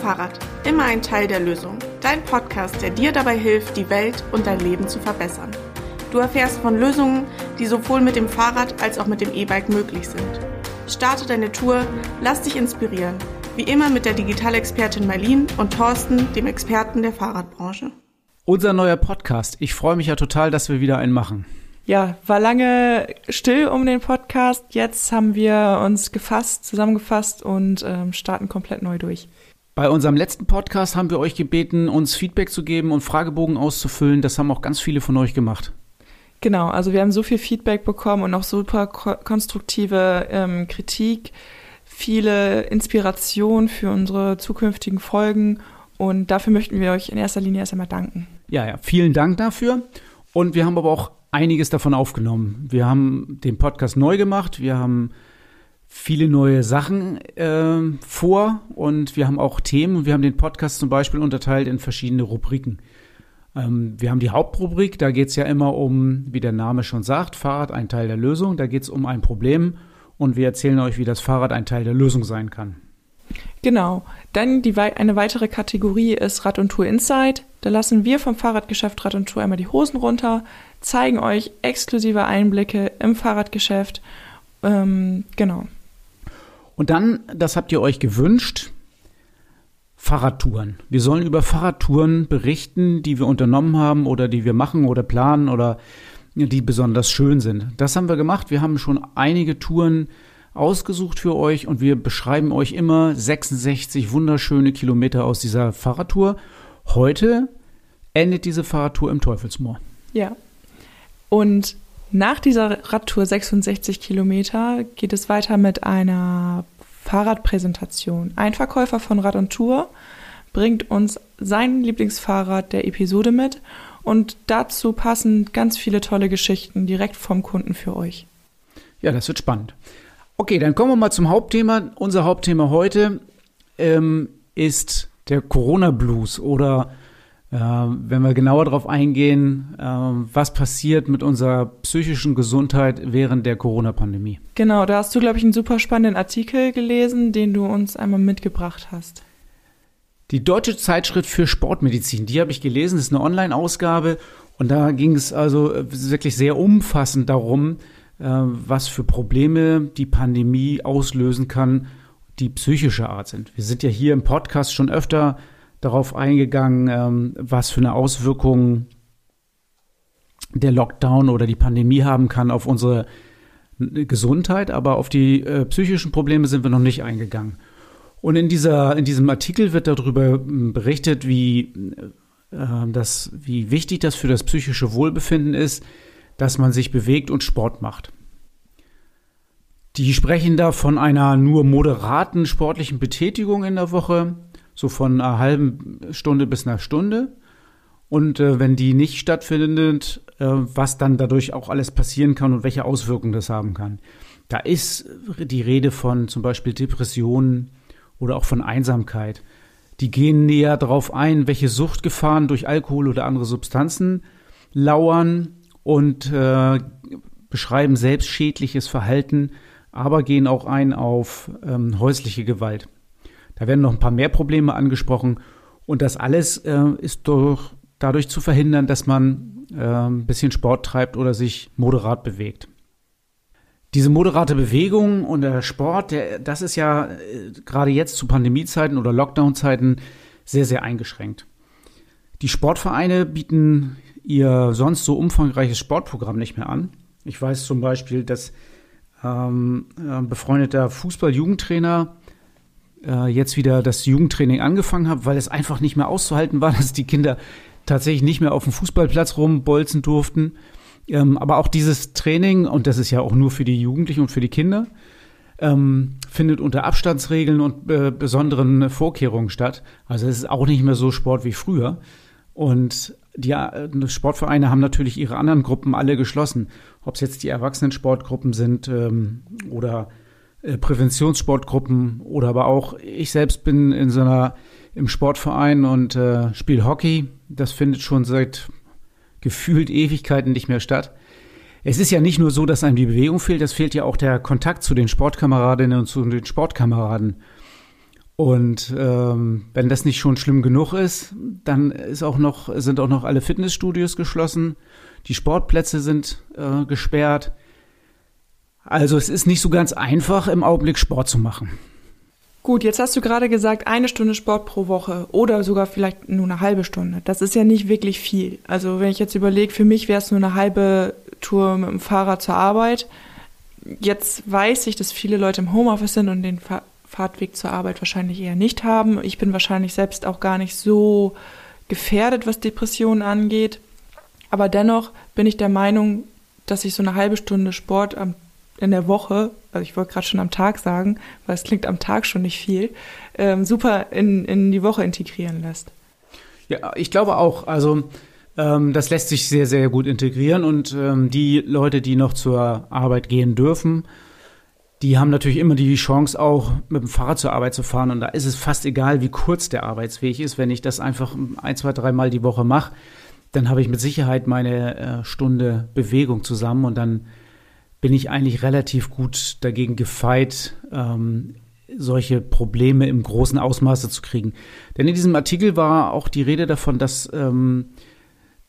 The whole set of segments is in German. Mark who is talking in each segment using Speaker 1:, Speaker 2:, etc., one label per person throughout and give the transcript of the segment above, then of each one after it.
Speaker 1: Fahrrad, immer ein Teil der Lösung. Dein Podcast, der dir dabei hilft, die Welt und dein Leben zu verbessern. Du erfährst von Lösungen, die sowohl mit dem Fahrrad als auch mit dem E-Bike möglich sind. Starte deine Tour, lass dich inspirieren. Wie immer mit der Digitalexpertin Marlin und Thorsten, dem Experten der Fahrradbranche.
Speaker 2: Unser neuer Podcast. Ich freue mich ja total, dass wir wieder einen machen.
Speaker 3: Ja, war lange still um den Podcast. Jetzt haben wir uns gefasst, zusammengefasst und ähm, starten komplett neu durch.
Speaker 2: Bei unserem letzten Podcast haben wir euch gebeten, uns Feedback zu geben und Fragebogen auszufüllen. Das haben auch ganz viele von euch gemacht.
Speaker 3: Genau, also wir haben so viel Feedback bekommen und auch super ko konstruktive ähm, Kritik, viele Inspiration für unsere zukünftigen Folgen und dafür möchten wir euch in erster Linie erst einmal danken.
Speaker 2: Ja, ja, vielen Dank dafür. Und wir haben aber auch einiges davon aufgenommen. Wir haben den Podcast neu gemacht, wir haben viele neue Sachen äh, vor und wir haben auch Themen. Wir haben den Podcast zum Beispiel unterteilt in verschiedene Rubriken. Ähm, wir haben die Hauptrubrik, da geht es ja immer um, wie der Name schon sagt, Fahrrad ein Teil der Lösung. Da geht es um ein Problem und wir erzählen euch, wie das Fahrrad ein Teil der Lösung sein kann.
Speaker 3: Genau. Dann die, eine weitere Kategorie ist Rad und Tour Insight. Da lassen wir vom Fahrradgeschäft Rad und Tour einmal die Hosen runter, zeigen euch exklusive Einblicke im Fahrradgeschäft. Ähm, genau.
Speaker 2: Und dann, das habt ihr euch gewünscht, Fahrradtouren. Wir sollen über Fahrradtouren berichten, die wir unternommen haben oder die wir machen oder planen oder die besonders schön sind. Das haben wir gemacht. Wir haben schon einige Touren ausgesucht für euch und wir beschreiben euch immer 66 wunderschöne Kilometer aus dieser Fahrradtour. Heute endet diese Fahrradtour im Teufelsmoor.
Speaker 3: Ja. Und nach dieser Radtour 66 Kilometer geht es weiter mit einer Fahrradpräsentation. Ein Verkäufer von Rad und Tour bringt uns sein Lieblingsfahrrad der Episode mit und dazu passen ganz viele tolle Geschichten direkt vom Kunden für euch.
Speaker 2: Ja, das wird spannend. Okay, dann kommen wir mal zum Hauptthema. Unser Hauptthema heute ähm, ist der Corona Blues oder wenn wir genauer darauf eingehen, äh, was passiert mit unserer psychischen Gesundheit während der Corona-Pandemie.
Speaker 3: Genau, da hast du, glaube ich, einen super spannenden Artikel gelesen, den du uns einmal mitgebracht hast.
Speaker 2: Die Deutsche Zeitschrift für Sportmedizin, die habe ich gelesen, das ist eine Online-Ausgabe und da ging es also wirklich sehr umfassend darum, äh, was für Probleme die Pandemie auslösen kann, die psychischer Art sind. Wir sind ja hier im Podcast schon öfter darauf eingegangen, ähm, was für eine Auswirkung der Lockdown oder die Pandemie haben kann auf unsere Gesundheit, aber auf die äh, psychischen Probleme sind wir noch nicht eingegangen. Und in, dieser, in diesem Artikel wird darüber hm, berichtet, wie, äh, das, wie wichtig das für das psychische Wohlbefinden ist, dass man sich bewegt und Sport macht. Die sprechen da von einer nur moderaten sportlichen Betätigung in der Woche, so von einer halben Stunde bis einer Stunde. Und äh, wenn die nicht stattfindet, äh, was dann dadurch auch alles passieren kann und welche Auswirkungen das haben kann. Da ist die Rede von zum Beispiel Depressionen oder auch von Einsamkeit. Die gehen näher darauf ein, welche Suchtgefahren durch Alkohol oder andere Substanzen lauern und äh, beschreiben selbstschädliches Verhalten, aber gehen auch ein auf ähm, häusliche Gewalt. Da werden noch ein paar mehr Probleme angesprochen. Und das alles äh, ist durch, dadurch zu verhindern, dass man äh, ein bisschen Sport treibt oder sich moderat bewegt. Diese moderate Bewegung und der Sport, der, das ist ja äh, gerade jetzt zu Pandemiezeiten oder Lockdown-Zeiten sehr, sehr eingeschränkt. Die Sportvereine bieten ihr sonst so umfangreiches Sportprogramm nicht mehr an. Ich weiß zum Beispiel, dass ähm, ein befreundeter Fußball-Jugendtrainer äh, jetzt wieder das Jugendtraining angefangen habe, weil es einfach nicht mehr auszuhalten war, dass die Kinder tatsächlich nicht mehr auf dem Fußballplatz rumbolzen durften. Ähm, aber auch dieses Training, und das ist ja auch nur für die Jugendlichen und für die Kinder, ähm, findet unter Abstandsregeln und äh, besonderen Vorkehrungen statt. Also es ist auch nicht mehr so Sport wie früher. Und die äh, Sportvereine haben natürlich ihre anderen Gruppen alle geschlossen. Ob es jetzt die Erwachsenensportgruppen sind ähm, oder Präventionssportgruppen oder aber auch ich selbst bin in so einer im Sportverein und äh, spiele Hockey. Das findet schon seit gefühlt Ewigkeiten nicht mehr statt. Es ist ja nicht nur so, dass einem die Bewegung fehlt, es fehlt ja auch der Kontakt zu den Sportkameradinnen und zu den Sportkameraden. Und ähm, wenn das nicht schon schlimm genug ist, dann ist auch noch, sind auch noch alle Fitnessstudios geschlossen. Die Sportplätze sind äh, gesperrt. Also es ist nicht so ganz einfach, im Augenblick Sport zu machen.
Speaker 3: Gut, jetzt hast du gerade gesagt, eine Stunde Sport pro Woche oder sogar vielleicht nur eine halbe Stunde. Das ist ja nicht wirklich viel. Also wenn ich jetzt überlege, für mich wäre es nur eine halbe Tour mit dem Fahrrad zur Arbeit. Jetzt weiß ich, dass viele Leute im Homeoffice sind und den Fahr Fahrtweg zur Arbeit wahrscheinlich eher nicht haben. Ich bin wahrscheinlich selbst auch gar nicht so gefährdet, was Depressionen angeht. Aber dennoch bin ich der Meinung, dass ich so eine halbe Stunde Sport am in der Woche, also ich wollte gerade schon am Tag sagen, weil es klingt am Tag schon nicht viel, ähm, super in, in die Woche integrieren lässt.
Speaker 2: Ja, ich glaube auch. Also ähm, das lässt sich sehr, sehr gut integrieren und ähm, die Leute, die noch zur Arbeit gehen dürfen, die haben natürlich immer die Chance, auch mit dem Fahrrad zur Arbeit zu fahren. Und da ist es fast egal, wie kurz der Arbeitsweg ist. Wenn ich das einfach ein, zwei, dreimal die Woche mache, dann habe ich mit Sicherheit meine äh, Stunde Bewegung zusammen und dann bin ich eigentlich relativ gut dagegen gefeit, ähm, solche Probleme im großen Ausmaße zu kriegen. Denn in diesem Artikel war auch die Rede davon, dass, ähm,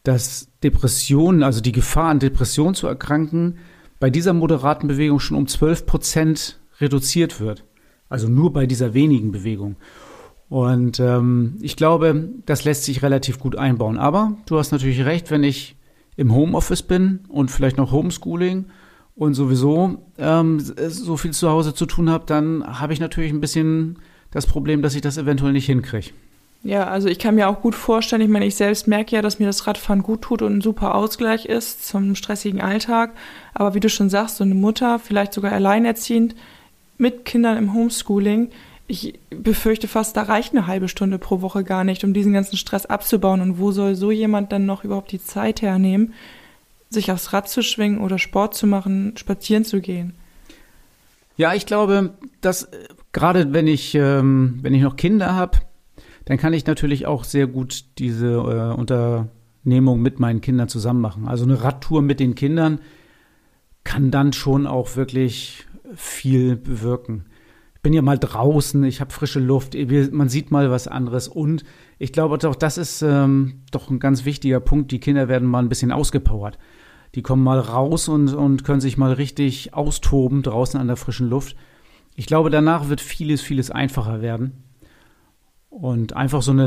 Speaker 2: dass Depressionen, also die Gefahr an Depressionen zu erkranken, bei dieser moderaten Bewegung schon um 12 Prozent reduziert wird. Also nur bei dieser wenigen Bewegung. Und ähm, ich glaube, das lässt sich relativ gut einbauen. Aber du hast natürlich recht, wenn ich im Homeoffice bin und vielleicht noch Homeschooling und sowieso ähm, so viel zu Hause zu tun habe, dann habe ich natürlich ein bisschen das Problem, dass ich das eventuell nicht hinkriege.
Speaker 3: Ja, also ich kann mir auch gut vorstellen, ich meine, ich selbst merke ja, dass mir das Radfahren gut tut und ein super Ausgleich ist zum stressigen Alltag. Aber wie du schon sagst, so eine Mutter, vielleicht sogar alleinerziehend mit Kindern im Homeschooling, ich befürchte fast, da reicht eine halbe Stunde pro Woche gar nicht, um diesen ganzen Stress abzubauen. Und wo soll so jemand dann noch überhaupt die Zeit hernehmen, sich aufs Rad zu schwingen oder Sport zu machen, spazieren zu gehen.
Speaker 2: Ja, ich glaube, dass äh, gerade wenn ich, ähm, wenn ich noch Kinder habe, dann kann ich natürlich auch sehr gut diese äh, Unternehmung mit meinen Kindern zusammen machen. Also eine Radtour mit den Kindern kann dann schon auch wirklich viel bewirken. Ich bin ja mal draußen, ich habe frische Luft, man sieht mal was anderes und ich glaube auch, das ist ähm, doch ein ganz wichtiger Punkt. Die Kinder werden mal ein bisschen ausgepowert. Die kommen mal raus und, und können sich mal richtig austoben draußen an der frischen Luft. Ich glaube, danach wird vieles, vieles einfacher werden. Und einfach so eine,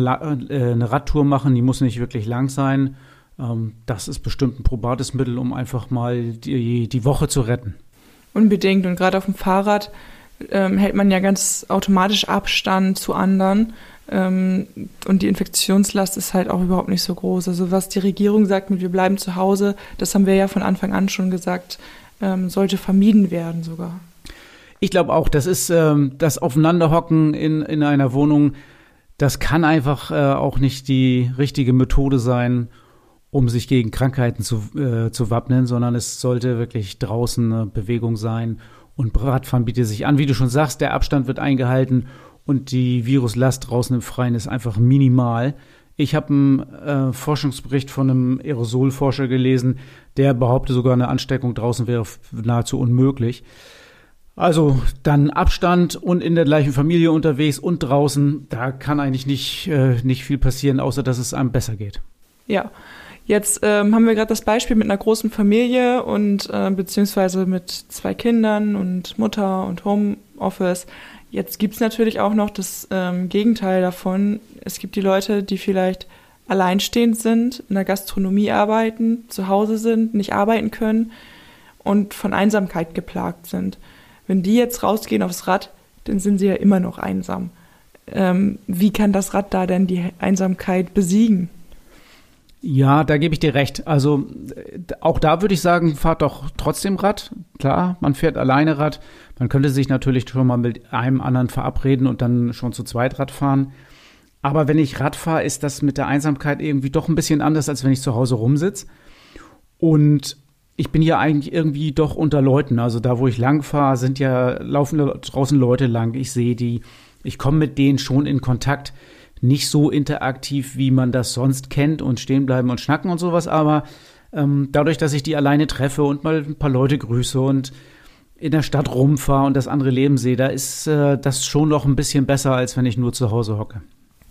Speaker 2: äh, eine Radtour machen, die muss nicht wirklich lang sein. Ähm, das ist bestimmt ein probates Mittel, um einfach mal die, die Woche zu retten.
Speaker 3: Unbedingt. Und gerade auf dem Fahrrad ähm, hält man ja ganz automatisch Abstand zu anderen. Ähm, und die Infektionslast ist halt auch überhaupt nicht so groß. Also was die Regierung sagt mit wir bleiben zu Hause, das haben wir ja von Anfang an schon gesagt, ähm, sollte vermieden werden sogar.
Speaker 2: Ich glaube auch, das ist ähm, das Aufeinanderhocken in, in einer Wohnung, das kann einfach äh, auch nicht die richtige Methode sein, um sich gegen Krankheiten zu, äh, zu wappnen, sondern es sollte wirklich draußen eine Bewegung sein und Radfahren bietet sich an. Wie du schon sagst, der Abstand wird eingehalten und die Viruslast draußen im Freien ist einfach minimal. Ich habe einen äh, Forschungsbericht von einem Aerosolforscher gelesen, der behauptet sogar eine Ansteckung draußen wäre nahezu unmöglich. Also dann Abstand und in der gleichen Familie unterwegs und draußen, da kann eigentlich nicht, äh, nicht viel passieren, außer dass es einem besser geht.
Speaker 3: Ja, jetzt ähm, haben wir gerade das Beispiel mit einer großen Familie und äh, beziehungsweise mit zwei Kindern und Mutter und Homeoffice. Jetzt gibt es natürlich auch noch das ähm, Gegenteil davon. Es gibt die Leute, die vielleicht alleinstehend sind, in der Gastronomie arbeiten, zu Hause sind, nicht arbeiten können und von Einsamkeit geplagt sind. Wenn die jetzt rausgehen aufs Rad, dann sind sie ja immer noch einsam. Ähm, wie kann das Rad da denn die Einsamkeit besiegen?
Speaker 2: Ja, da gebe ich dir recht. Also auch da würde ich sagen, fahrt doch trotzdem Rad. Klar, man fährt alleine Rad. Man könnte sich natürlich schon mal mit einem anderen verabreden und dann schon zu zweit Rad fahren. Aber wenn ich Rad fahre, ist das mit der Einsamkeit irgendwie doch ein bisschen anders, als wenn ich zu Hause rumsitze. Und ich bin ja eigentlich irgendwie doch unter Leuten. Also da, wo ich lang fahre, sind ja laufen draußen Leute lang. Ich sehe die. Ich komme mit denen schon in Kontakt nicht so interaktiv, wie man das sonst kennt und stehen bleiben und schnacken und sowas, aber ähm, dadurch, dass ich die alleine treffe und mal ein paar Leute grüße und in der Stadt rumfahre und das andere Leben sehe, da ist äh, das schon noch ein bisschen besser, als wenn ich nur zu Hause hocke.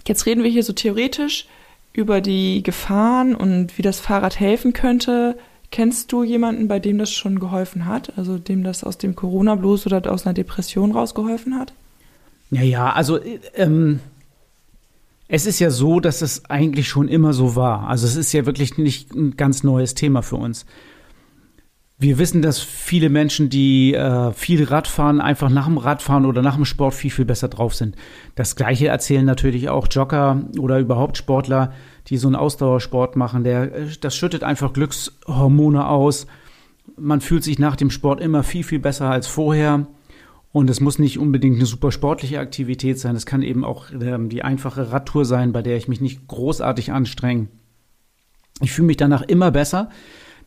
Speaker 3: Jetzt reden wir hier so theoretisch über die Gefahren und wie das Fahrrad helfen könnte. Kennst du jemanden, bei dem das schon geholfen hat? Also dem das aus dem Corona-Blues oder aus einer Depression rausgeholfen hat?
Speaker 2: Ja, ja, also ähm, es ist ja so, dass es eigentlich schon immer so war. Also es ist ja wirklich nicht ein ganz neues Thema für uns. Wir wissen, dass viele Menschen, die äh, viel Radfahren, einfach nach dem Radfahren oder nach dem Sport viel, viel besser drauf sind. Das Gleiche erzählen natürlich auch Jogger oder überhaupt Sportler, die so einen Ausdauersport machen. Der, äh, das schüttet einfach Glückshormone aus. Man fühlt sich nach dem Sport immer viel, viel besser als vorher. Und es muss nicht unbedingt eine super sportliche Aktivität sein. Es kann eben auch ähm, die einfache Radtour sein, bei der ich mich nicht großartig anstrenge. Ich fühle mich danach immer besser.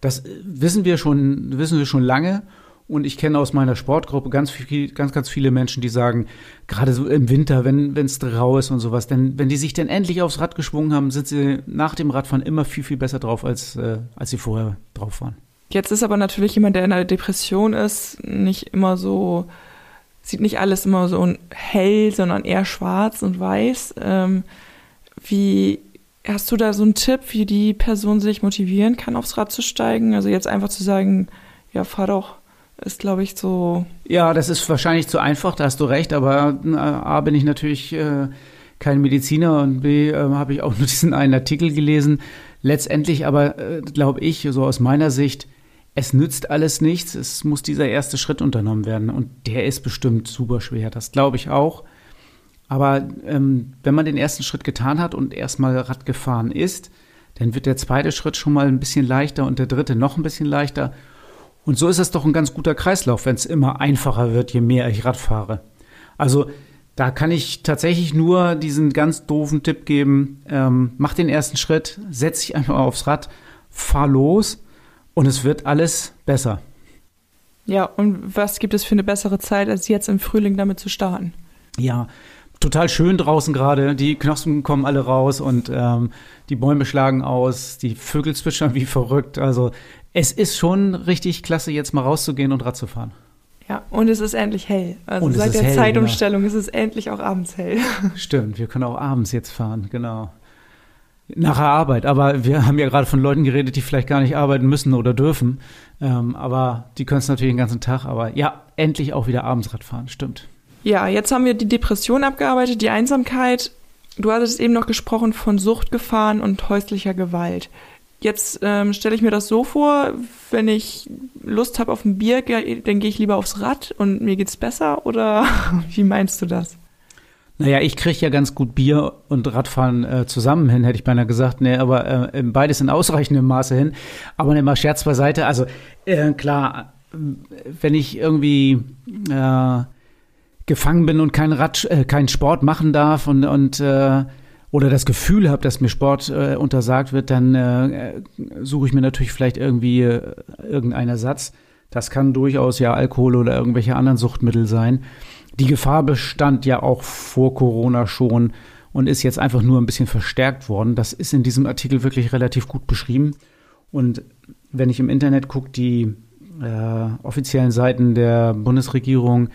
Speaker 2: Das äh, wissen wir schon, wissen wir schon lange. Und ich kenne aus meiner Sportgruppe ganz, viel, ganz, ganz viele Menschen, die sagen, gerade so im Winter, wenn es rau ist und sowas, denn wenn die sich dann endlich aufs Rad geschwungen haben, sind sie nach dem Radfahren immer viel, viel besser drauf, als, äh, als sie vorher drauf waren.
Speaker 3: Jetzt ist aber natürlich jemand, der in einer Depression ist, nicht immer so sieht nicht alles immer so hell, sondern eher schwarz und weiß. Ähm, wie hast du da so einen Tipp, wie die Person sich motivieren kann, aufs Rad zu steigen? Also jetzt einfach zu sagen, ja, fahr doch, ist glaube ich so.
Speaker 2: Ja, das ist wahrscheinlich zu einfach, da hast du recht, aber A bin ich natürlich äh, kein Mediziner und B äh, habe ich auch nur diesen einen Artikel gelesen. Letztendlich aber äh, glaube ich, so aus meiner Sicht, es nützt alles nichts, es muss dieser erste Schritt unternommen werden und der ist bestimmt super schwer, das glaube ich auch. Aber ähm, wenn man den ersten Schritt getan hat und erstmal Rad gefahren ist, dann wird der zweite Schritt schon mal ein bisschen leichter und der dritte noch ein bisschen leichter. Und so ist es doch ein ganz guter Kreislauf, wenn es immer einfacher wird, je mehr ich Rad fahre. Also da kann ich tatsächlich nur diesen ganz doofen Tipp geben, ähm, mach den ersten Schritt, setz dich einfach aufs Rad, fahr los und es wird alles besser.
Speaker 3: Ja, und was gibt es für eine bessere Zeit, als jetzt im Frühling damit zu starten?
Speaker 2: Ja, total schön draußen gerade. Die Knospen kommen alle raus und ähm, die Bäume schlagen aus, die Vögel zwitschern wie verrückt. Also es ist schon richtig klasse, jetzt mal rauszugehen und Rad zu fahren.
Speaker 3: Ja, und es ist endlich hell. Also seit der hell, Zeitumstellung genau. ist es endlich auch abends hell.
Speaker 2: Stimmt, wir können auch abends jetzt fahren, genau. Nach der Arbeit, aber wir haben ja gerade von Leuten geredet, die vielleicht gar nicht arbeiten müssen oder dürfen. Ähm, aber die können es natürlich den ganzen Tag. Aber ja, endlich auch wieder abends Radfahren, stimmt.
Speaker 3: Ja, jetzt haben wir die Depression abgearbeitet, die Einsamkeit. Du hattest eben noch gesprochen von Suchtgefahren und häuslicher Gewalt. Jetzt ähm, stelle ich mir das so vor, wenn ich Lust habe auf ein Bier, dann gehe ich lieber aufs Rad und mir geht's besser oder wie meinst du das?
Speaker 2: Naja, ich kriege ja ganz gut Bier und Radfahren äh, zusammen hin, hätte ich beinahe gesagt. Nee, aber äh, beides in ausreichendem Maße hin. Aber ne, mal Scherz beiseite. Also äh, klar, wenn ich irgendwie äh, gefangen bin und kein Rad, äh, keinen Sport machen darf und, und äh, oder das Gefühl habe, dass mir Sport äh, untersagt wird, dann äh, suche ich mir natürlich vielleicht irgendwie äh, irgendeinen Ersatz. Das kann durchaus ja Alkohol oder irgendwelche anderen Suchtmittel sein. Die Gefahr bestand ja auch vor Corona schon und ist jetzt einfach nur ein bisschen verstärkt worden. Das ist in diesem Artikel wirklich relativ gut beschrieben. Und wenn ich im Internet gucke, die äh, offiziellen Seiten der Bundesregierung,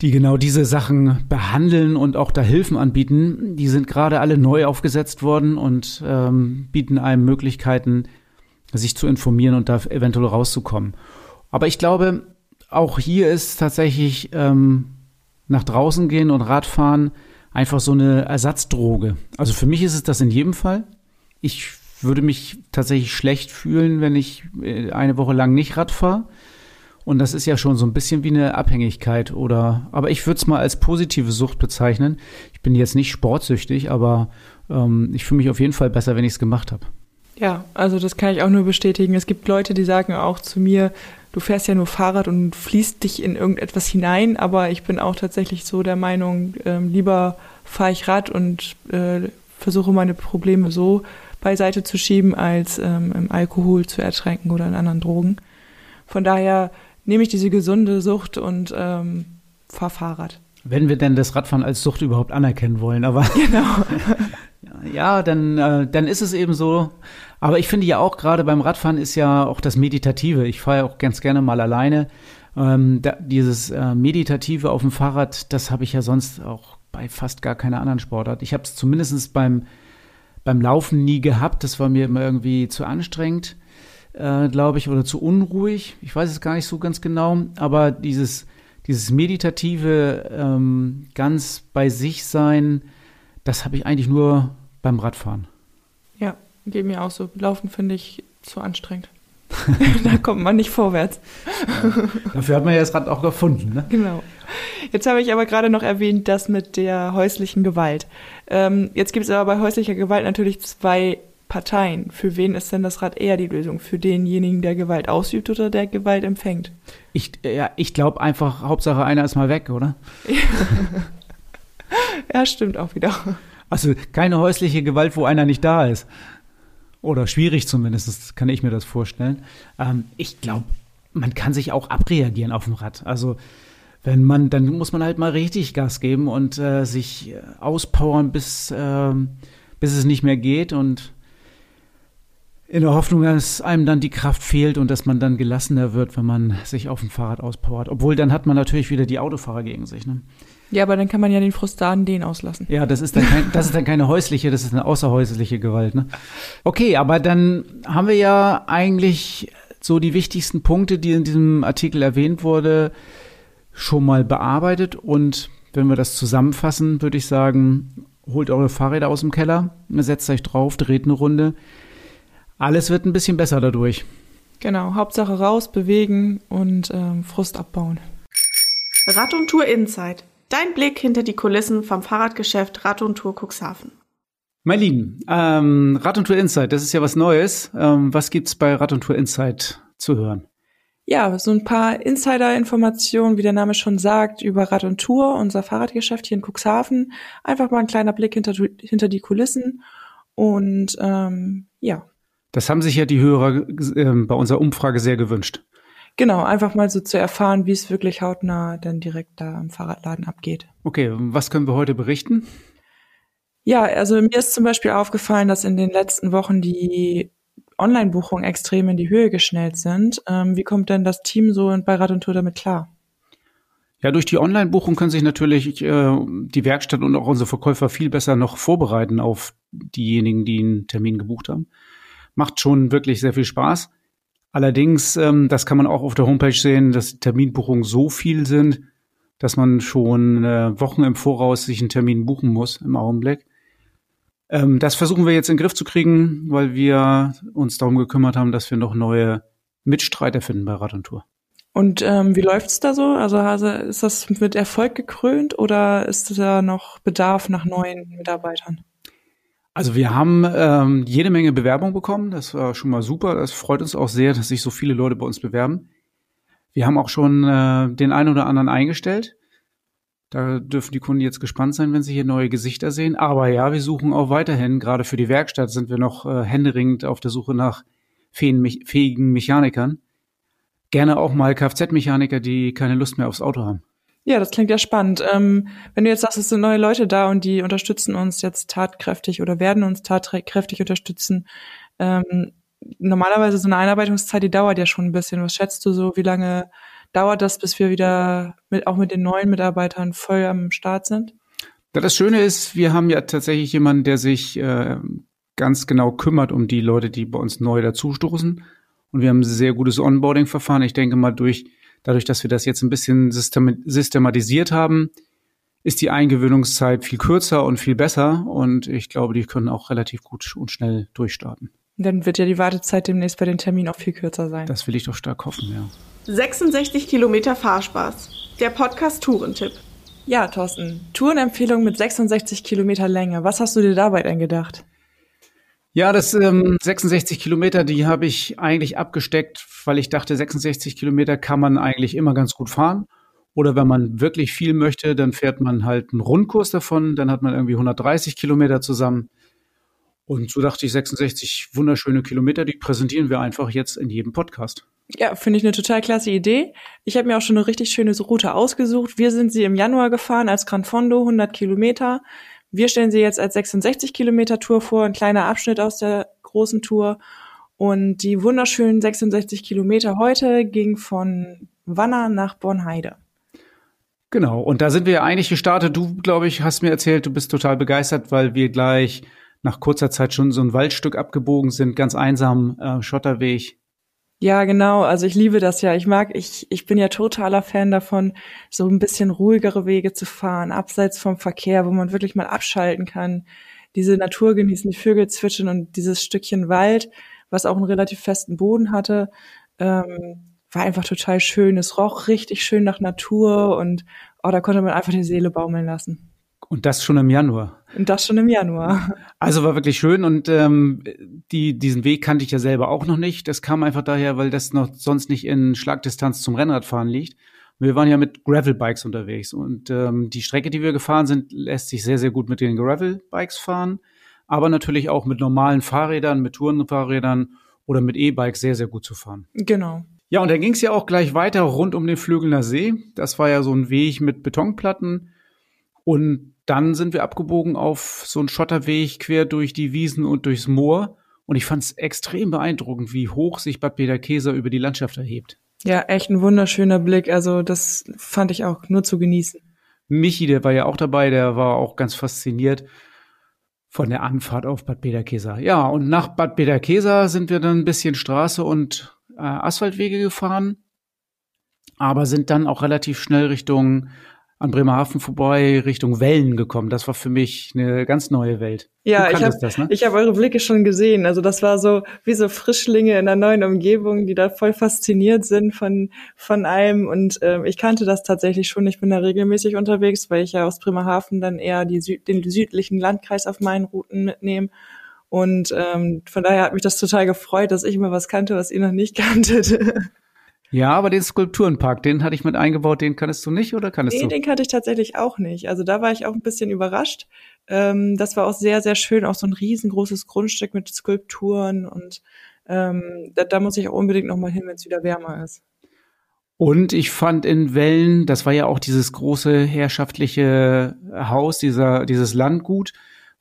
Speaker 2: die genau diese Sachen behandeln und auch da Hilfen anbieten, die sind gerade alle neu aufgesetzt worden und ähm, bieten einem Möglichkeiten, sich zu informieren und da eventuell rauszukommen. Aber ich glaube, auch hier ist tatsächlich ähm, nach draußen gehen und Radfahren einfach so eine Ersatzdroge. Also für mich ist es das in jedem Fall. Ich würde mich tatsächlich schlecht fühlen, wenn ich äh, eine Woche lang nicht Rad fahre. Und das ist ja schon so ein bisschen wie eine Abhängigkeit oder, aber ich würde es mal als positive Sucht bezeichnen. Ich bin jetzt nicht sportsüchtig, aber ähm, ich fühle mich auf jeden Fall besser, wenn ich es gemacht habe.
Speaker 3: Ja, also das kann ich auch nur bestätigen. Es gibt Leute, die sagen auch zu mir, du fährst ja nur Fahrrad und fließt dich in irgendetwas hinein, aber ich bin auch tatsächlich so der Meinung, ähm, lieber fahre ich Rad und äh, versuche meine Probleme so beiseite zu schieben, als ähm, im Alkohol zu ertränken oder in anderen Drogen. Von daher nehme ich diese gesunde Sucht und ähm, fahre Fahrrad.
Speaker 2: Wenn wir denn das Radfahren als Sucht überhaupt anerkennen wollen, aber genau. ja, dann, äh, dann ist es eben so. Aber ich finde ja auch, gerade beim Radfahren ist ja auch das Meditative. Ich fahre ja auch ganz gerne mal alleine. Ähm, da, dieses äh, Meditative auf dem Fahrrad, das habe ich ja sonst auch bei fast gar keiner anderen Sportart. Ich habe es zumindest beim, beim Laufen nie gehabt. Das war mir immer irgendwie zu anstrengend, äh, glaube ich, oder zu unruhig. Ich weiß es gar nicht so ganz genau. Aber dieses, dieses meditative, ähm, ganz bei sich sein, das habe ich eigentlich nur beim Radfahren.
Speaker 3: Ja, geht mir auch so. Laufen finde ich zu anstrengend. da kommt man nicht vorwärts.
Speaker 2: Ja. Dafür hat man ja das Rad auch gefunden. Ne?
Speaker 3: Genau. Jetzt habe ich aber gerade noch erwähnt, das mit der häuslichen Gewalt. Ähm, jetzt gibt es aber bei häuslicher Gewalt natürlich zwei Parteien. Für wen ist denn das Rad eher die Lösung? Für denjenigen, der Gewalt ausübt oder der Gewalt empfängt?
Speaker 2: Ich, ja, ich glaube einfach, Hauptsache einer ist mal weg, oder?
Speaker 3: ja, stimmt auch wieder.
Speaker 2: Also keine häusliche Gewalt, wo einer nicht da ist. Oder schwierig zumindest, kann ich mir das vorstellen. Ähm, ich glaube, man kann sich auch abreagieren auf dem Rad. Also wenn man, dann muss man halt mal richtig Gas geben und äh, sich auspowern, bis, äh, bis es nicht mehr geht und in der Hoffnung, dass einem dann die Kraft fehlt und dass man dann gelassener wird, wenn man sich auf dem Fahrrad auspowert. Obwohl dann hat man natürlich wieder die Autofahrer gegen sich. Ne?
Speaker 3: Ja, aber dann kann man ja den Frustan den auslassen.
Speaker 2: Ja, das ist dann, kein, das ist dann keine häusliche, das ist eine außerhäusliche Gewalt. Ne? Okay, aber dann haben wir ja eigentlich so die wichtigsten Punkte, die in diesem Artikel erwähnt wurde, schon mal bearbeitet. Und wenn wir das zusammenfassen, würde ich sagen, holt eure Fahrräder aus dem Keller, setzt euch drauf, dreht eine Runde. Alles wird ein bisschen besser dadurch.
Speaker 3: Genau, Hauptsache raus, bewegen und ähm, Frust abbauen.
Speaker 1: Rad und Tour Insight Dein Blick hinter die Kulissen vom Fahrradgeschäft Rad und Tour Cuxhaven.
Speaker 2: Marlene, ähm, Rad und Tour Insight, das ist ja was Neues. Ähm, was gibt's bei Rad und Tour Insight zu hören?
Speaker 3: Ja, so ein paar Insider-Informationen, wie der Name schon sagt, über Rad und Tour, unser Fahrradgeschäft hier in Cuxhaven. Einfach mal ein kleiner Blick hinter, hinter die Kulissen und ähm, ja.
Speaker 2: Das haben sich ja die Hörer äh, bei unserer Umfrage sehr gewünscht.
Speaker 3: Genau, einfach mal so zu erfahren, wie es wirklich hautnah dann direkt da im Fahrradladen abgeht.
Speaker 2: Okay, was können wir heute berichten?
Speaker 3: Ja, also mir ist zum Beispiel aufgefallen, dass in den letzten Wochen die Online-Buchungen extrem in die Höhe geschnellt sind. Ähm, wie kommt denn das Team so bei Rad und Tour damit klar?
Speaker 2: Ja, durch die Online-Buchung können sich natürlich äh, die Werkstatt und auch unsere Verkäufer viel besser noch vorbereiten auf diejenigen, die einen Termin gebucht haben. Macht schon wirklich sehr viel Spaß. Allerdings, ähm, das kann man auch auf der Homepage sehen, dass Terminbuchungen so viel sind, dass man schon äh, Wochen im Voraus sich einen Termin buchen muss im Augenblick. Ähm, das versuchen wir jetzt in den Griff zu kriegen, weil wir uns darum gekümmert haben, dass wir noch neue Mitstreiter finden bei Rad und Tour.
Speaker 3: Und ähm, wie läuft's da so? Also, also ist das mit Erfolg gekrönt oder ist da noch Bedarf nach neuen Mitarbeitern?
Speaker 2: Also wir haben ähm, jede Menge Bewerbung bekommen. Das war schon mal super. Das freut uns auch sehr, dass sich so viele Leute bei uns bewerben. Wir haben auch schon äh, den einen oder anderen eingestellt. Da dürfen die Kunden jetzt gespannt sein, wenn sie hier neue Gesichter sehen. Aber ja, wir suchen auch weiterhin. Gerade für die Werkstatt sind wir noch äh, händeringend auf der Suche nach fähigen Mechanikern. Gerne auch mal Kfz-Mechaniker, die keine Lust mehr aufs Auto haben.
Speaker 3: Ja, das klingt ja spannend. Ähm, wenn du jetzt sagst, es sind neue Leute da und die unterstützen uns jetzt tatkräftig oder werden uns tatkräftig unterstützen, ähm, normalerweise so eine Einarbeitungszeit, die dauert ja schon ein bisschen. Was schätzt du so, wie lange dauert das, bis wir wieder mit, auch mit den neuen Mitarbeitern voll am Start sind?
Speaker 2: Das Schöne ist, wir haben ja tatsächlich jemanden, der sich äh, ganz genau kümmert um die Leute, die bei uns neu dazustoßen. Und wir haben ein sehr gutes Onboarding-Verfahren. Ich denke mal, durch Dadurch, dass wir das jetzt ein bisschen systematisiert haben, ist die Eingewöhnungszeit viel kürzer und viel besser. Und ich glaube, die können auch relativ gut und schnell durchstarten.
Speaker 3: Dann wird ja die Wartezeit demnächst bei den Terminen auch viel kürzer sein.
Speaker 2: Das will ich doch stark hoffen, ja.
Speaker 1: 66 Kilometer Fahrspaß. Der Podcast Tourentipp.
Speaker 3: Ja, Thorsten. Tourenempfehlung mit 66 Kilometer Länge. Was hast du dir dabei denn gedacht?
Speaker 2: Ja, das ähm, 66 Kilometer, die habe ich eigentlich abgesteckt, weil ich dachte, 66 Kilometer kann man eigentlich immer ganz gut fahren. Oder wenn man wirklich viel möchte, dann fährt man halt einen Rundkurs davon, dann hat man irgendwie 130 Kilometer zusammen. Und so dachte ich, 66 wunderschöne Kilometer, die präsentieren wir einfach jetzt in jedem Podcast.
Speaker 3: Ja, finde ich eine total klasse Idee. Ich habe mir auch schon eine richtig schöne Route ausgesucht. Wir sind sie im Januar gefahren als Gran Fondo, 100 Kilometer. Wir stellen sie jetzt als 66 Kilometer Tour vor, ein kleiner Abschnitt aus der großen Tour. Und die wunderschönen 66 Kilometer heute ging von Wanner nach Bornheide.
Speaker 2: Genau, und da sind wir eigentlich gestartet. Du, glaube ich, hast mir erzählt, du bist total begeistert, weil wir gleich nach kurzer Zeit schon so ein Waldstück abgebogen sind, ganz einsam, äh, Schotterweg.
Speaker 3: Ja, genau. Also ich liebe das ja. Ich mag, ich, ich bin ja totaler Fan davon, so ein bisschen ruhigere Wege zu fahren, abseits vom Verkehr, wo man wirklich mal abschalten kann, diese Natur genießen, die Vögel zwitschern und dieses Stückchen Wald, was auch einen relativ festen Boden hatte, ähm, war einfach total schön. Es roch richtig schön nach Natur und oh, da konnte man einfach die Seele baumeln lassen.
Speaker 2: Und das schon im Januar.
Speaker 3: Und das schon im Januar.
Speaker 2: Also war wirklich schön und ähm, die, diesen Weg kannte ich ja selber auch noch nicht. Das kam einfach daher, weil das noch sonst nicht in Schlagdistanz zum Rennradfahren liegt. Wir waren ja mit Gravelbikes unterwegs und ähm, die Strecke, die wir gefahren sind, lässt sich sehr, sehr gut mit den Gravelbikes fahren, aber natürlich auch mit normalen Fahrrädern, mit Tourenfahrrädern oder mit E-Bikes sehr, sehr gut zu fahren.
Speaker 3: Genau.
Speaker 2: Ja, und dann ging es ja auch gleich weiter rund um den Flügelner See. Das war ja so ein Weg mit Betonplatten. Und dann sind wir abgebogen auf so einen Schotterweg quer durch die Wiesen und durchs Moor. Und ich fand es extrem beeindruckend, wie hoch sich Bad Peter-Keser über die Landschaft erhebt.
Speaker 3: Ja, echt ein wunderschöner Blick. Also das fand ich auch nur zu genießen.
Speaker 2: Michi, der war ja auch dabei, der war auch ganz fasziniert von der Anfahrt auf Bad Peter-Keser. Ja, und nach Bad Peter-Keser sind wir dann ein bisschen Straße und äh, Asphaltwege gefahren, aber sind dann auch relativ schnell Richtung an Bremerhaven vorbei Richtung Wellen gekommen. Das war für mich eine ganz neue Welt.
Speaker 3: Ja, ich habe ne? ich hab eure Blicke schon gesehen. Also das war so wie so Frischlinge in einer neuen Umgebung, die da voll fasziniert sind von von allem. Und äh, ich kannte das tatsächlich schon. Ich bin da regelmäßig unterwegs, weil ich ja aus Bremerhaven dann eher die Süd den südlichen Landkreis auf meinen Routen mitnehme. Und ähm, von daher hat mich das total gefreut, dass ich mal was kannte, was ihr noch nicht kanntet.
Speaker 2: Ja, aber den Skulpturenpark, den hatte ich mit eingebaut, den kanntest du nicht oder kannst nee, du?
Speaker 3: den kannte ich tatsächlich auch nicht. Also da war ich auch ein bisschen überrascht. Ähm, das war auch sehr, sehr schön, auch so ein riesengroßes Grundstück mit Skulpturen und ähm, da, da muss ich auch unbedingt nochmal hin, wenn es wieder wärmer ist.
Speaker 2: Und ich fand in Wellen, das war ja auch dieses große herrschaftliche Haus, dieser, dieses Landgut,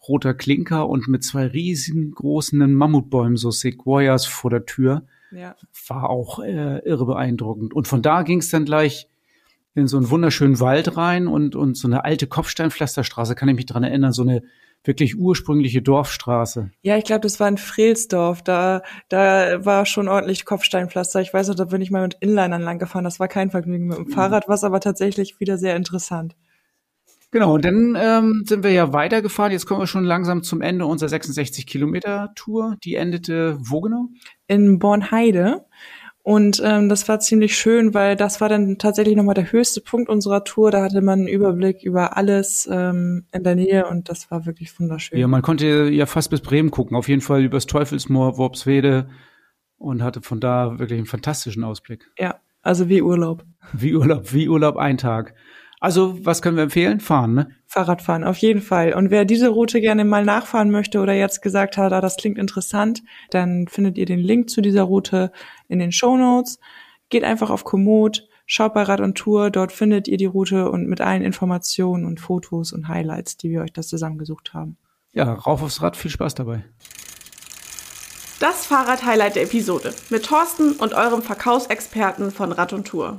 Speaker 2: roter Klinker und mit zwei riesengroßen Mammutbäumen, so Sequoias vor der Tür. Ja. War auch äh, irre beeindruckend. Und von da ging es dann gleich in so einen wunderschönen Wald rein und, und so eine alte Kopfsteinpflasterstraße, kann ich mich dran erinnern, so eine wirklich ursprüngliche Dorfstraße.
Speaker 3: Ja, ich glaube, das war in Freelsdorf. Da, da war schon ordentlich Kopfsteinpflaster. Ich weiß noch, da bin ich mal mit Inlinern lang gefahren. Das war kein Vergnügen mit dem mhm. Fahrrad, was aber tatsächlich wieder sehr interessant.
Speaker 2: Genau, und dann ähm, sind wir ja weitergefahren. Jetzt kommen wir schon langsam zum Ende unserer 66 Kilometer Tour. Die endete wo genau?
Speaker 3: In Bornheide. Und ähm, das war ziemlich schön, weil das war dann tatsächlich nochmal der höchste Punkt unserer Tour. Da hatte man einen Überblick über alles ähm, in der Nähe und das war wirklich wunderschön.
Speaker 2: Ja, man konnte ja fast bis Bremen gucken. Auf jeden Fall übers Teufelsmoor, Worpswede und hatte von da wirklich einen fantastischen Ausblick.
Speaker 3: Ja, also wie Urlaub.
Speaker 2: Wie Urlaub, wie Urlaub ein Tag. Also, was können wir empfehlen? Fahren, ne?
Speaker 3: Fahrradfahren, auf jeden Fall. Und wer diese Route gerne mal nachfahren möchte oder jetzt gesagt hat, ah, das klingt interessant, dann findet ihr den Link zu dieser Route in den Show Notes. Geht einfach auf Komoot, schaut bei Rad und Tour, dort findet ihr die Route und mit allen Informationen und Fotos und Highlights, die wir euch das zusammengesucht haben.
Speaker 2: Ja, rauf aufs Rad, viel Spaß dabei.
Speaker 1: Das Fahrrad-Highlight der Episode mit Thorsten und eurem Verkaufsexperten von Rad und Tour.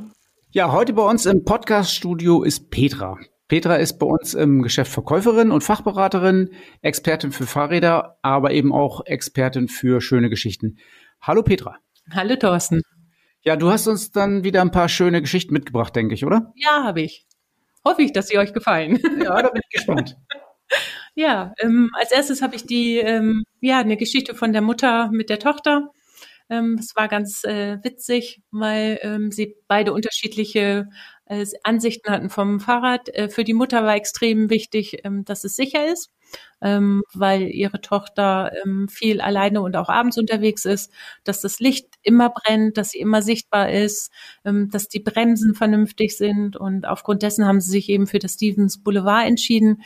Speaker 2: Ja, heute bei uns im Podcast-Studio ist Petra. Petra ist bei uns im Geschäft Verkäuferin und Fachberaterin, Expertin für Fahrräder, aber eben auch Expertin für schöne Geschichten. Hallo Petra.
Speaker 4: Hallo Thorsten.
Speaker 2: Ja, du hast uns dann wieder ein paar schöne Geschichten mitgebracht, denke ich, oder?
Speaker 4: Ja, habe ich. Hoffe ich, dass sie euch gefallen.
Speaker 2: Ja, da bin ich gespannt.
Speaker 4: ja, ähm, als erstes habe ich die, ähm, ja, eine Geschichte von der Mutter mit der Tochter. Ähm, es war ganz äh, witzig, weil ähm, sie beide unterschiedliche äh, Ansichten hatten vom Fahrrad. Äh, für die Mutter war extrem wichtig, ähm, dass es sicher ist, ähm, weil ihre Tochter ähm, viel alleine und auch abends unterwegs ist, dass das Licht immer brennt, dass sie immer sichtbar ist, ähm, dass die Bremsen vernünftig sind und aufgrund dessen haben sie sich eben für das Stevens Boulevard entschieden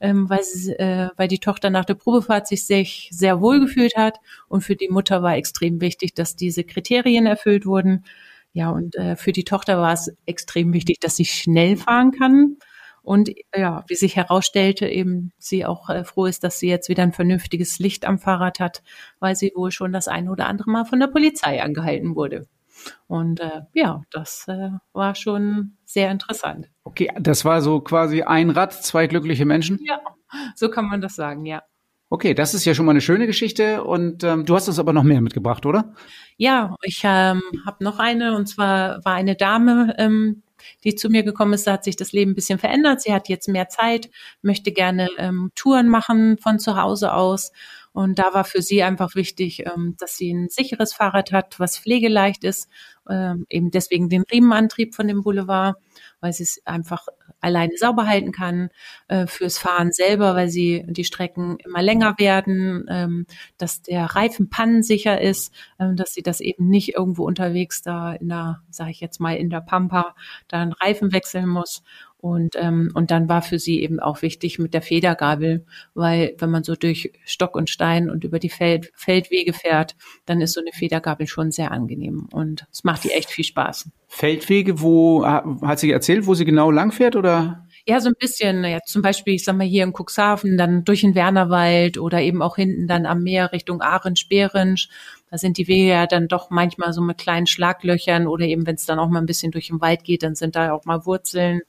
Speaker 4: ähm, weil, sie, äh, weil die Tochter nach der Probefahrt sich sehr, sehr wohl gefühlt hat. Und für die Mutter war extrem wichtig, dass diese Kriterien erfüllt wurden. Ja, und äh, für die Tochter war es extrem wichtig, dass sie schnell fahren kann. Und ja, wie sich herausstellte, eben sie auch äh, froh ist, dass sie jetzt wieder ein vernünftiges Licht am Fahrrad hat, weil sie wohl schon das eine oder andere Mal von der Polizei angehalten wurde. Und äh, ja, das äh, war schon sehr interessant.
Speaker 2: Okay, das war so quasi ein Rad, zwei glückliche Menschen?
Speaker 4: Ja, so kann man das sagen, ja.
Speaker 2: Okay, das ist ja schon mal eine schöne Geschichte und ähm, du hast uns aber noch mehr mitgebracht, oder?
Speaker 4: Ja, ich ähm, habe noch eine und zwar war eine Dame, ähm, die zu mir gekommen ist, da hat sich das Leben ein bisschen verändert. Sie hat jetzt mehr Zeit, möchte gerne ähm, Touren machen von zu Hause aus. Und da war für sie einfach wichtig, ähm, dass sie ein sicheres Fahrrad hat, was pflegeleicht ist, ähm, eben deswegen den Riemenantrieb von dem Boulevard, weil sie es einfach alleine sauber halten kann, äh, fürs Fahren selber, weil sie die Strecken immer länger werden, ähm, dass der Reifen pannensicher ist, dass sie das eben nicht irgendwo unterwegs da in der, sage ich jetzt mal, in der Pampa da einen Reifen wechseln muss und, ähm, und dann war für sie eben auch wichtig mit der Federgabel, weil wenn man so durch Stock und Stein und über die Feld, Feldwege fährt, dann ist so eine Federgabel schon sehr angenehm und es macht ihr echt viel Spaß.
Speaker 2: Feldwege, wo hat sie erzählt, wo sie genau lang fährt oder?
Speaker 4: Ja, so ein bisschen. Ja, zum Beispiel, ich sag mal, hier in Cuxhaven, dann durch den Wernerwald oder eben auch hinten dann am Meer Richtung Arensch, Behrensch. Da sind die Wege ja dann doch manchmal so mit kleinen Schlaglöchern oder eben, wenn es dann auch mal ein bisschen durch den Wald geht, dann sind da auch mal Wurzeln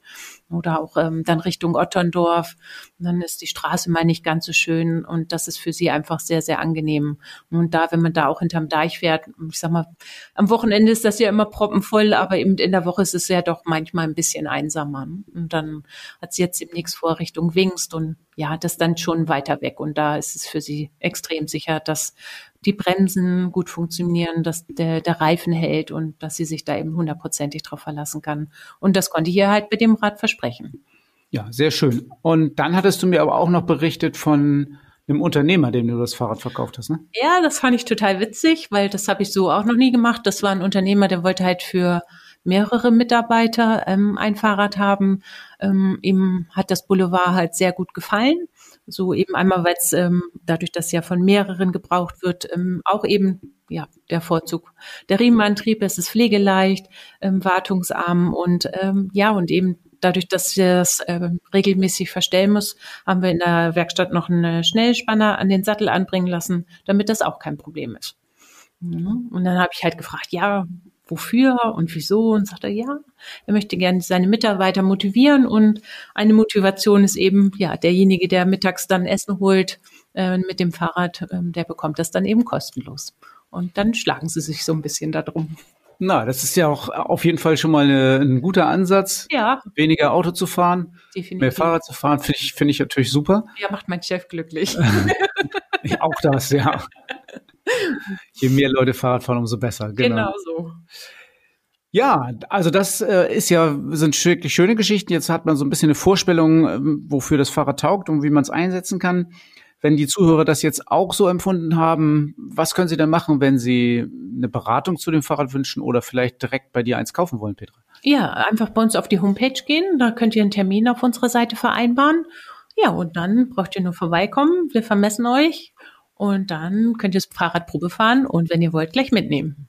Speaker 4: oder auch ähm, dann Richtung Otterndorf. Und dann ist die Straße mal nicht ganz so schön und das ist für sie einfach sehr, sehr angenehm. Und da, wenn man da auch hinterm Deich fährt, ich sag mal, am Wochenende ist das ja immer proppenvoll, aber eben in der Woche ist es ja doch manchmal ein bisschen einsamer. Und dann hat sie jetzt demnächst vor Richtung Wingst und ja, das dann schon weiter weg. Und da ist es für sie extrem sicher, dass die Bremsen gut funktionieren, dass der, der Reifen hält und dass sie sich da eben hundertprozentig drauf verlassen kann. Und das konnte ich ihr halt mit dem Rad versprechen.
Speaker 2: Ja, sehr schön. Und dann hattest du mir aber auch noch berichtet von einem Unternehmer, dem du das Fahrrad verkauft hast, ne?
Speaker 4: Ja, das fand ich total witzig, weil das habe ich so auch noch nie gemacht. Das war ein Unternehmer, der wollte halt für mehrere Mitarbeiter ähm, ein Fahrrad haben. Ähm, ihm hat das Boulevard halt sehr gut gefallen. So eben einmal, weil es ähm, dadurch, dass ja von mehreren gebraucht wird, ähm, auch eben ja der Vorzug der Riemenantrieb, es ist pflegeleicht, ähm, wartungsarm und ähm, ja und eben dadurch, dass wir das äh, regelmäßig verstellen muss, haben wir in der Werkstatt noch einen Schnellspanner an den Sattel anbringen lassen, damit das auch kein Problem ist. Mhm. Und dann habe ich halt gefragt, ja, wofür und wieso und sagt er, ja, er möchte gerne seine Mitarbeiter motivieren und eine Motivation ist eben, ja, derjenige, der mittags dann Essen holt äh, mit dem Fahrrad, äh, der bekommt das dann eben kostenlos. Und dann schlagen sie sich so ein bisschen darum.
Speaker 2: Na, das ist ja auch auf jeden Fall schon mal eine, ein guter Ansatz.
Speaker 4: Ja.
Speaker 2: Weniger Auto zu fahren, Definitiv. mehr Fahrrad zu fahren, finde ich, finde ich natürlich super.
Speaker 4: Ja, macht mein Chef glücklich.
Speaker 2: auch das, ja. Je mehr Leute Fahrrad fahren, umso besser.
Speaker 4: Genau, genau so.
Speaker 2: Ja, also das äh, ist ja sind wirklich schöne Geschichten. Jetzt hat man so ein bisschen eine Vorstellung, ähm, wofür das Fahrrad taugt und wie man es einsetzen kann. Wenn die Zuhörer das jetzt auch so empfunden haben, was können sie dann machen, wenn sie eine Beratung zu dem Fahrrad wünschen oder vielleicht direkt bei dir eins kaufen wollen, Petra?
Speaker 4: Ja, einfach bei uns auf die Homepage gehen. Da könnt ihr einen Termin auf unserer Seite vereinbaren. Ja, und dann braucht ihr nur vorbeikommen. Wir vermessen euch und dann könnt ihr das Fahrrad Probe fahren und wenn ihr wollt, gleich mitnehmen.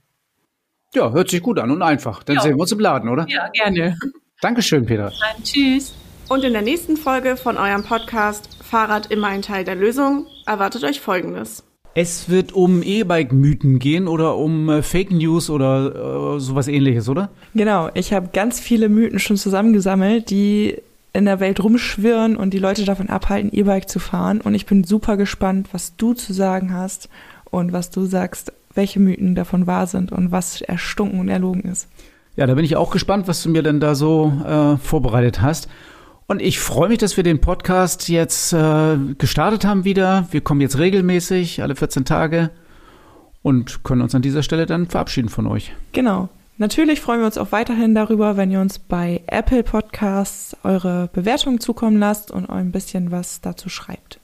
Speaker 2: Ja, hört sich gut an und einfach. Dann ja. sehen wir uns im Laden, oder?
Speaker 4: Ja, gerne.
Speaker 2: Dankeschön, Peter.
Speaker 4: Dann tschüss.
Speaker 1: Und in der nächsten Folge von eurem Podcast Fahrrad immer ein Teil der Lösung erwartet euch Folgendes.
Speaker 2: Es wird um E-Bike-Mythen gehen oder um äh, Fake News oder äh, sowas ähnliches, oder?
Speaker 3: Genau, ich habe ganz viele Mythen schon zusammengesammelt, die in der Welt rumschwirren und die Leute davon abhalten, E-Bike zu fahren. Und ich bin super gespannt, was du zu sagen hast und was du sagst, welche Mythen davon wahr sind und was erstunken und erlogen ist.
Speaker 2: Ja, da bin ich auch gespannt, was du mir denn da so äh, vorbereitet hast. Und ich freue mich, dass wir den Podcast jetzt äh, gestartet haben wieder. Wir kommen jetzt regelmäßig, alle 14 Tage und können uns an dieser Stelle dann verabschieden von euch.
Speaker 3: Genau. Natürlich freuen wir uns auch weiterhin darüber, wenn ihr uns bei Apple Podcasts eure Bewertungen zukommen lasst und ein bisschen was dazu schreibt.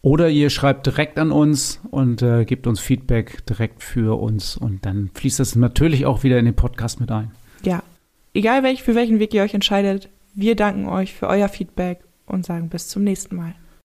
Speaker 2: Oder ihr schreibt direkt an uns und äh, gebt uns Feedback direkt für uns und dann fließt das natürlich auch wieder in den Podcast mit ein.
Speaker 3: Ja, egal welch, für welchen Weg ihr euch entscheidet, wir danken euch für euer Feedback und sagen bis zum nächsten Mal.